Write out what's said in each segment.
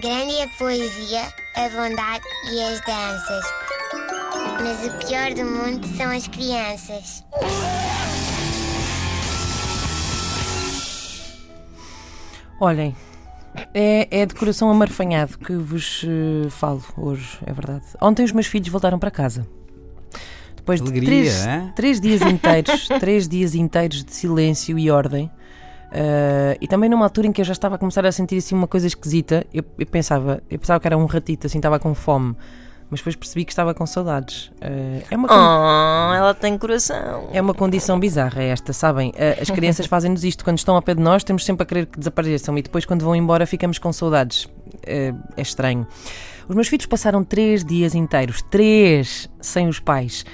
Grande é a poesia, a bondade e as danças. Mas o pior do mundo são as crianças. Olhem, é, é de coração amarfanhado que vos eh, falo hoje, é verdade. Ontem os meus filhos voltaram para casa. Depois de Alegria, três, hein? três dias inteiros, três dias inteiros de silêncio e ordem. Eh, e também numa altura em que eu já estava a começar a sentir assim uma coisa esquisita, eu, eu pensava, eu pensava que era um ratito, assim, estava com fome, mas depois percebi que estava com saudades. Eh, é uma Oh, ela tem coração. é uma condição bizarra esta, sabem? Eh, As crianças fazem-nos isto. Quando estão ao pé de nós, temos sempre a querer que desapareçam e depois, quando vão embora, ficamos com saudades. É estranho. Os meus filhos passaram três dias inteiros, três, sem os pais.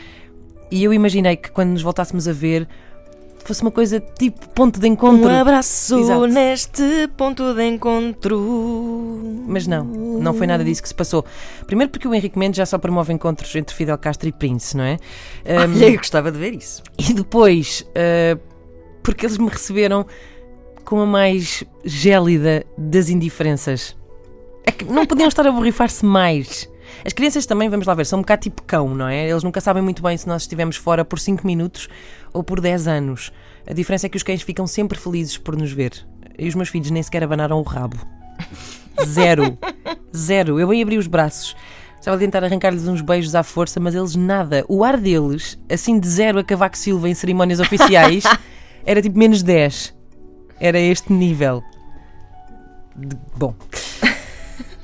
E eu imaginei que quando nos voltássemos a ver, fosse uma coisa tipo ponto de encontro. Um abraço Exato. neste ponto de encontro. Mas não, não foi nada disso que se passou. Primeiro porque o Henrique Mendes já só promove encontros entre Fidel Castro e Prince, não é? Um, Olha, eu gostava de ver isso. E depois, uh, porque eles me receberam com a mais gélida das indiferenças. É que não podiam estar a borrifar-se mais. As crianças também, vamos lá ver, são um bocado tipo cão, não é? Eles nunca sabem muito bem se nós estivemos fora por 5 minutos ou por 10 anos. A diferença é que os cães ficam sempre felizes por nos ver. E os meus filhos nem sequer abanaram o rabo. Zero. Zero. Eu bem abri os braços. Estava a tentar arrancar-lhes uns beijos à força, mas eles nada. O ar deles, assim de zero a Cavaco Silva em cerimónias oficiais, era tipo menos 10. Era este nível. De- Bom.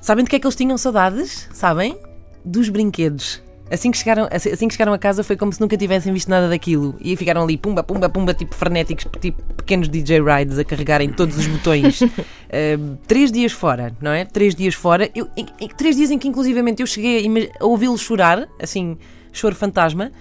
Sabem de que é que eles tinham saudades? Sabem? Dos brinquedos. Assim que, chegaram, assim que chegaram a casa foi como se nunca tivessem visto nada daquilo. E ficaram ali, pumba, pumba, pumba, tipo frenéticos, tipo pequenos DJ rides a carregarem todos os botões. Ahm, três dias fora, não é? Três dias fora. Eu, em- em- três dias em que inclusivamente eu cheguei a, a ouvi-los chorar, assim, choro fantasma.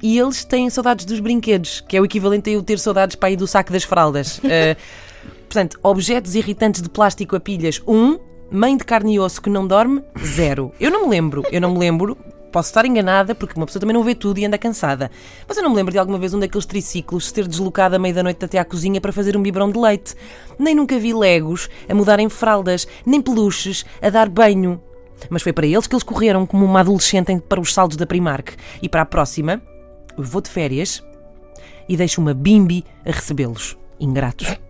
E eles têm saudades dos brinquedos, que é o equivalente a eu ter saudades para ir do saco das fraldas. Ah, Portanto, objetos irritantes de plástico a pilhas, um. Mãe de carne e osso que não dorme, zero. Eu não me lembro, eu não me lembro. Posso estar enganada, porque uma pessoa também não vê tudo e anda cansada. Mas eu não me lembro de alguma vez um daqueles triciclos se ter deslocado à meia da noite até à cozinha para fazer um biberão de leite. Nem nunca vi legos a mudarem fraldas, nem peluches a dar banho. Mas foi para eles que eles correram como uma adolescente para os saldos da Primark. E para a próxima, vou de férias e deixo uma bimbi a recebê-los. Ingratos.